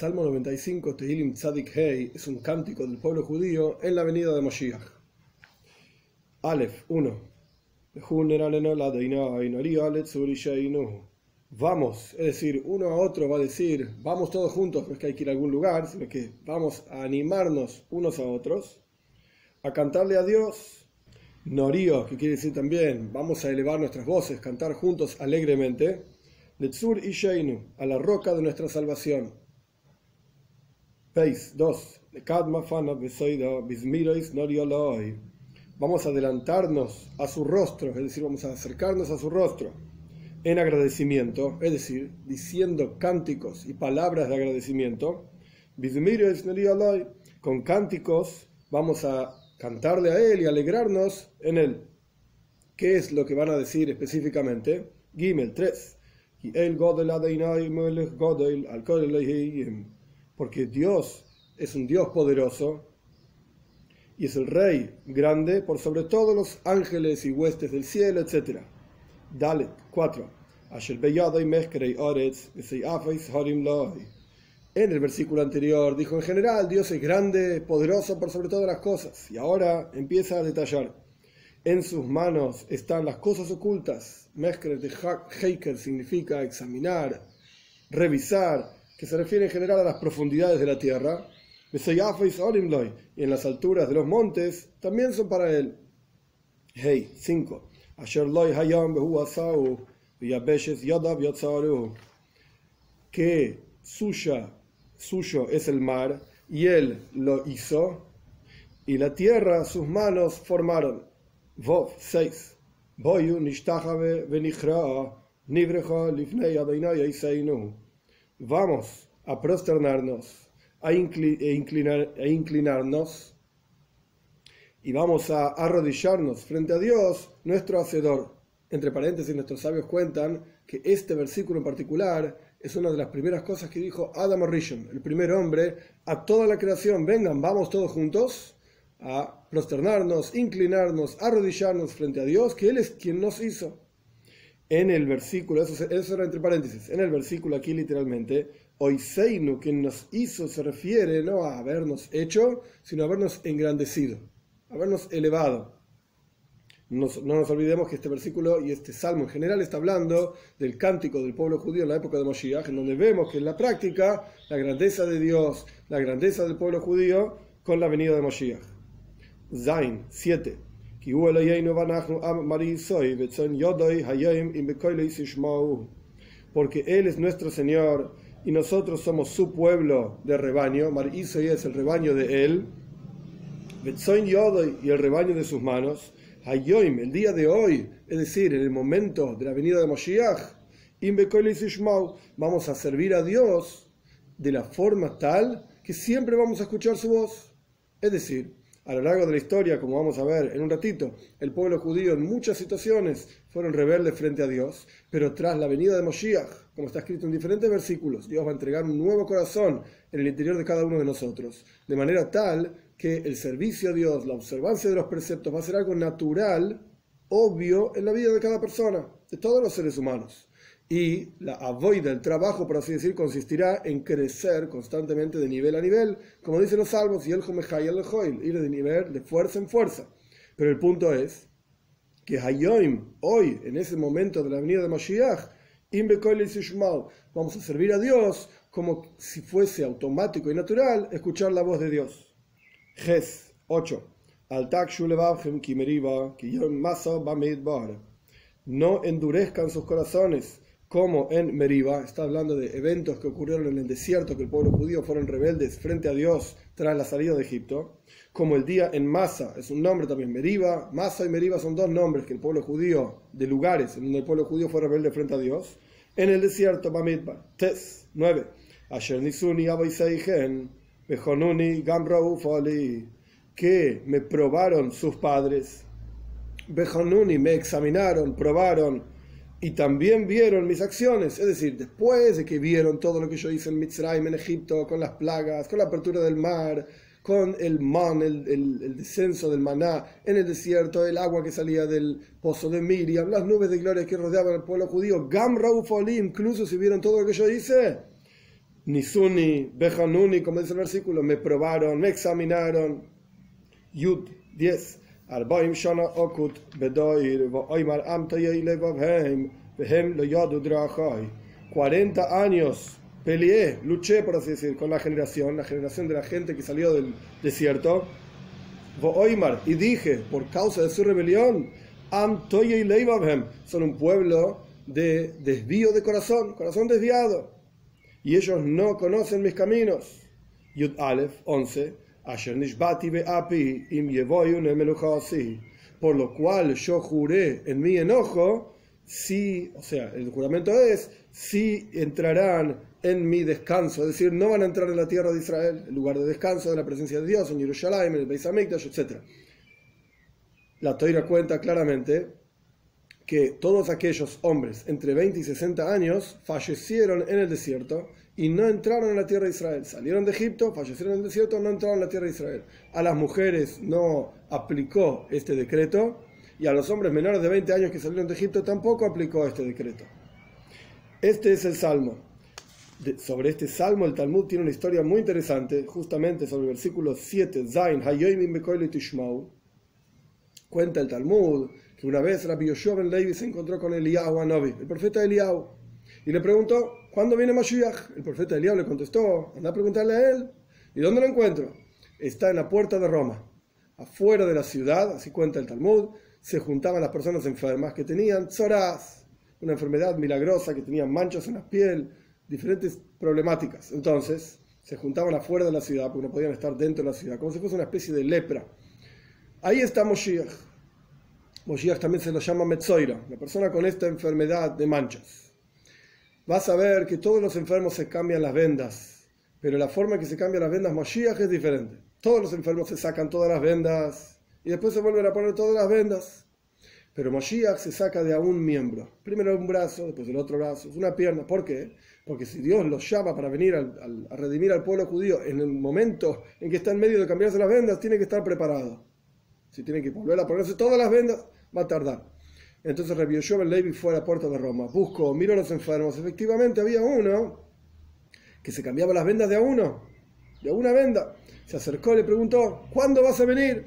Salmo 95, Tehilim Tzadik Hei, es un cántico del pueblo judío en la venida de Moshiach. Aleph 1. Vamos, es decir, uno a otro va a decir, vamos todos juntos, no es que hay que ir a algún lugar, sino que vamos a animarnos unos a otros, a cantarle a Dios. Norío, que quiere decir también, vamos a elevar nuestras voces, cantar juntos alegremente. Letzur y Sheinu, a la roca de nuestra salvación. Veis 2. Vamos a adelantarnos a su rostro, es decir, vamos a acercarnos a su rostro en agradecimiento, es decir, diciendo cánticos y palabras de agradecimiento. Con cánticos vamos a cantarle a él y alegrarnos en él. ¿Qué es lo que van a decir específicamente? Gimel 3 porque Dios es un Dios poderoso y es el Rey grande por sobre todos los ángeles y huestes del cielo, etc. Dalet 4. En el versículo anterior dijo en general, Dios es grande, poderoso por sobre todas las cosas. Y ahora empieza a detallar. En sus manos están las cosas ocultas. Mezcre de Heiker significa examinar, revisar, que se refiere en general a las profundidades de la tierra, y en las alturas de los montes también son para él. Hey, 5. Que suya, suyo es el mar, y él lo hizo, y la tierra sus manos formaron. Vov 6. Boyu nishtachave venichra nivrecha lifnei adonai vamos a prosternarnos a e, inclinar, e inclinarnos. Y vamos a arrodillarnos frente a Dios, nuestro Hacedor. Entre paréntesis, nuestros sabios cuentan que este versículo en particular es una de las primeras cosas que dijo Adam Rishon, el primer hombre, a toda la creación, vengan, vamos todos juntos a prosternarnos, inclinarnos, arrodillarnos frente a Dios, que Él es quien nos hizo en el versículo, eso, era entre paréntesis, en el versículo aquí literalmente, Oiseinu, quien nos hizo, se refiere no a habernos hecho, sino a habernos engrandecido, habernos elevado. no nos olvidemos que este versículo y este salmo en general está hablando del cántico del pueblo judío en la época de Moshiach, en donde vemos que en la práctica la grandeza de Dios, la grandeza del pueblo judío con la venida de Moshiach. Zain 7. Porque Él es nuestro Señor y nosotros somos su pueblo de rebaño. Marisoy es el rebaño de Él. Y el rebaño de sus manos. Hayoim, el día de hoy, es decir, en el momento de la venida de Moshiach, vamos a servir a Dios de la forma tal que siempre vamos a escuchar su voz. Es decir, a lo largo de la historia, como vamos a ver en un ratito, el pueblo judío en muchas situaciones fueron rebeldes frente a Dios, pero tras la venida de Moshiach, como está escrito en diferentes versículos, Dios va a entregar un nuevo corazón en el interior de cada uno de nosotros, de manera tal que el servicio a Dios, la observancia de los preceptos va a ser algo natural, obvio en la vida de cada persona, de todos los seres humanos. Y la avoida, el trabajo, por así decir, consistirá en crecer constantemente de nivel a nivel, como dicen los salmos, y el y el ir de nivel, de fuerza en fuerza. Pero el punto es que Hayoim, hoy, en ese momento de la venida de Mashiach, vamos a servir a Dios como si fuese automático y natural escuchar la voz de Dios. Ges 8. No endurezcan sus corazones como en Meriba, está hablando de eventos que ocurrieron en el desierto, que el pueblo judío fueron rebeldes frente a Dios tras la salida de Egipto, como el día en Masa, es un nombre también, Meriba, Masa y Meriba son dos nombres que el pueblo judío, de lugares en donde el pueblo judío fue rebelde frente a Dios, en el desierto, Bamidbar, Tes, 9, Asher Nisuni que me probaron sus padres, Bejonuni, me examinaron, probaron, y también vieron mis acciones, es decir, después de que vieron todo lo que yo hice en Mitzrayim, en Egipto, con las plagas, con la apertura del mar, con el man, el, descenso del maná en el desierto, el agua que salía del pozo de Miriam, las nubes de gloria que rodeaban al pueblo judío, Gam incluso si vieron todo lo que yo hice, Nisuni, Bejanuni, como dice el versículo, me probaron, me examinaron. Yud 10. Arbaim Shana Okut Bedoir, Oimar Amtayei Levavheim, Vehem lo Yodu Drachai. 40 años peleé, luché, por así decir, con la generación, la generación de la gente que salió del desierto. Oimar, y dije, por causa de su rebelión, Am Toyei Leivavhem, son un pueblo de desvío de corazón, corazón desviado. Y ellos no conocen mis caminos. Yud Aleph 11. Por lo cual yo juré en mi enojo, si, o sea, el juramento es, si entrarán en mi descanso, es decir, no van a entrar en la tierra de Israel, el lugar de descanso de la presencia de Dios, en Jerusalén, en el Beis Hamikdash, etc. La Toira cuenta claramente que todos aquellos hombres entre 20 y 60 años fallecieron en el desierto y no entraron en la tierra de Israel. Salieron de Egipto, fallecieron en el desierto, no entraron en la tierra de Israel. A las mujeres no aplicó este decreto y a los hombres menores de 20 años que salieron de Egipto tampoco aplicó este decreto. Este es el salmo. sobre este salmo el Talmud tiene una historia muy interesante, justamente sobre el versículo 7, Zain, Cuenta el Talmud que una vez Rabbi Yoshua ben Levi se encontró con Eliyahu Anovi, el profeta Eliyahu, y le preguntó, ¿cuándo viene Mashiach? El profeta Eliyahu le contestó, anda a preguntarle a él. ¿Y dónde lo encuentro? Está en la puerta de Roma, afuera de la ciudad, así cuenta el Talmud, se juntaban las personas enfermas que tenían tzoraz, una enfermedad milagrosa, que tenían manchas en la piel, diferentes problemáticas. Entonces, se juntaban afuera de la ciudad porque no podían estar dentro de la ciudad, como si fuese una especie de lepra. Ahí está Moshiach. Moshiach también se lo llama Metzoira, la persona con esta enfermedad de manchas vas a ver que todos los enfermos se cambian las vendas, pero la forma en que se cambian las vendas Moshiach es diferente. Todos los enfermos se sacan todas las vendas y después se vuelven a poner todas las vendas. Pero Moshiach se saca de a un miembro. Primero un brazo, después el otro brazo, una pierna. ¿Por qué? Porque si Dios los llama para venir a redimir al pueblo judío en el momento en que está en medio de cambiarse las vendas, tiene que estar preparado. Si tiene que volver a ponerse todas las vendas, va a tardar. Entonces Rabbi Levi fue a la puerta de Roma, buscó, miró a los enfermos. Efectivamente había uno que se cambiaba las vendas de a uno, de a una venda. Se acercó y le preguntó, ¿cuándo vas a venir?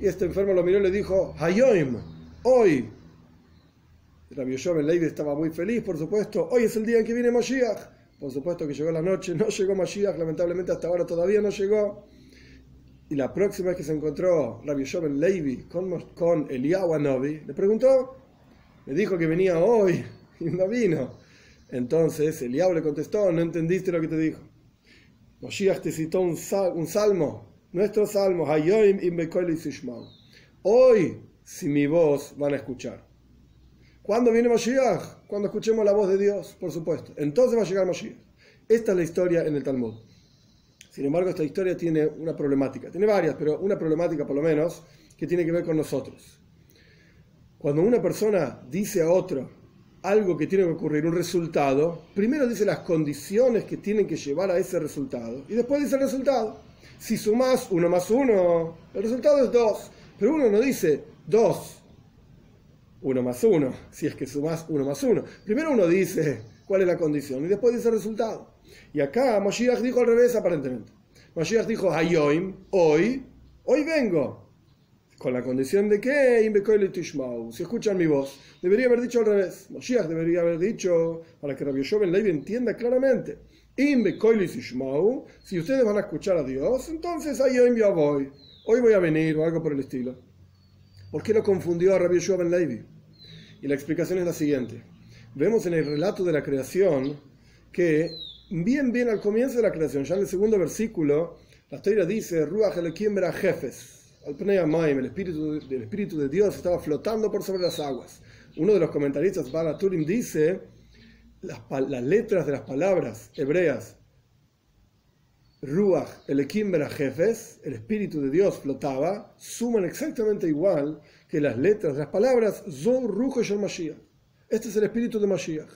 Y este enfermo lo miró y le dijo, Hayoim, hoy. Rabbi Yoshua Levi estaba muy feliz, por supuesto. Hoy es el día en que viene Mashiach. Por supuesto que llegó la noche, no llegó Mashiach, lamentablemente hasta ahora todavía no llegó. Y la próxima vez que se encontró Rabbi Yoshua Levi con, con Eliyahu le preguntó, me dijo que venía hoy y no vino. Entonces el diablo le contestó, no entendiste lo que te dijo. Moshiach te citó un, salmo, nuestro salmo, Hoy, si mi voz van a escuchar. ¿Cuándo viene Moshiach? Cuando escuchemos la voz de Dios, por supuesto. Entonces va a llegar Moshiach. Esta es la historia en el Talmud. Sin embargo, esta historia tiene una problemática. Tiene varias, pero una problemática por lo menos que tiene que ver con nosotros. Cuando una persona dice a otro algo que tiene que ocurrir, un resultado, primero dice las condiciones que tienen que llevar a ese resultado y después dice el resultado. Si sumas uno más uno, el resultado es dos, pero uno no dice dos, uno más uno, si es que sumas uno más uno. Primero uno dice cuál es la condición y después dice el resultado. Y acá Moshiach dijo al revés aparentemente. Moshiach dijo, Hayoim, hoy, hoy vengo con la condición de que si escuchan mi voz, debería haber dicho al revés. Moshiach debería haber dicho, para que Rabbi Joven Levi entienda claramente, si ustedes van a escuchar a Dios, entonces ahí yo voy, hoy voy a venir o algo por el estilo. ¿Por qué lo confundió a Rabbi Joven Levi? Y la explicación es la siguiente. Vemos en el relato de la creación que bien bien al comienzo de la creación, ya en el segundo versículo, la historia dice, Ruach Elekim jefes el espíritu, del espíritu de Dios estaba flotando por sobre las aguas. Uno de los comentaristas, Turim, dice las, letras de las palabras hebreas Ruach, el jefes, el espíritu de Dios flotaba, suman exactamente igual que las letras de las palabras Zor Ruach Mashiach. Este es el espíritu de Mashiach.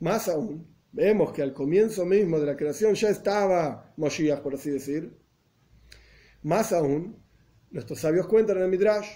Más aún, vemos que al comienzo mismo de la creación ya estaba Mashiach, por así decir. Más aún, Nuestros sabios cuentan en el Midrash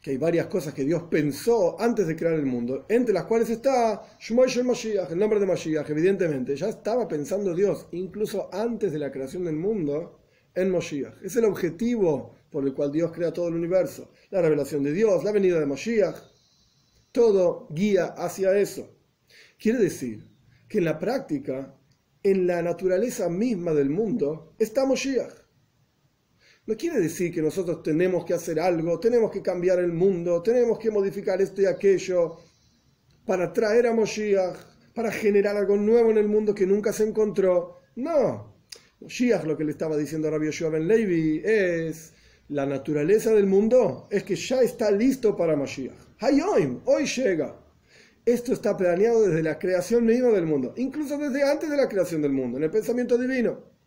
que hay varias cosas que Dios pensó antes de crear el mundo, entre las cuales está Shmoy Mashiach, el nombre de Mashiach, evidentemente. Ya estaba pensando Dios, incluso antes de la creación del mundo, en Mashiach. Es el objetivo por el cual Dios crea todo el universo. La revelación de Dios, la venida de Mashiach, todo guía hacia eso. Quiere decir que en la práctica, en la naturaleza misma del mundo, está Mashiach. No quiere decir que nosotros tenemos que hacer algo, tenemos que cambiar el mundo, tenemos que modificar esto y aquello para traer a Moshiach, para generar algo nuevo en el mundo que nunca se encontró. No. Moshiach, lo que le estaba diciendo a Rabbi Yoshua Ben Levi, es la naturaleza del mundo, es que ya está listo para Moshiach. Hayoim, hoy llega. Esto está planeado desde la creación misma del mundo, incluso desde antes de la creación del mundo, en el pensamiento divino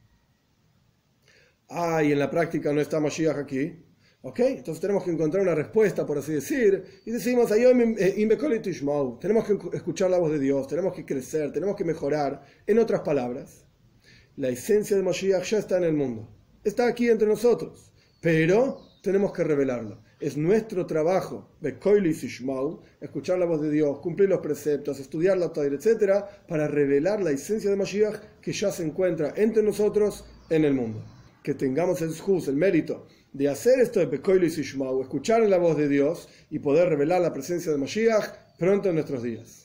ah, y en la práctica no está Mashiach aquí, ¿ok? Entonces tenemos que encontrar una respuesta, por así decir, y decimos, eh, tenemos que escuchar la voz de Dios, tenemos que crecer, tenemos que mejorar. En otras palabras, la esencia de Mashiach ya está en el mundo, está aquí entre nosotros, pero tenemos que revelarlo. Es nuestro trabajo, escuchar la voz de Dios, cumplir los preceptos, estudiar la Torah, etc., para revelar la esencia de Mashiach que ya se encuentra entre nosotros en el mundo que tengamos el juz, el mérito de hacer esto de Pecoilo y Sishmau, escuchar la voz de Dios y poder revelar la presencia de Mashiach pronto en nuestros días.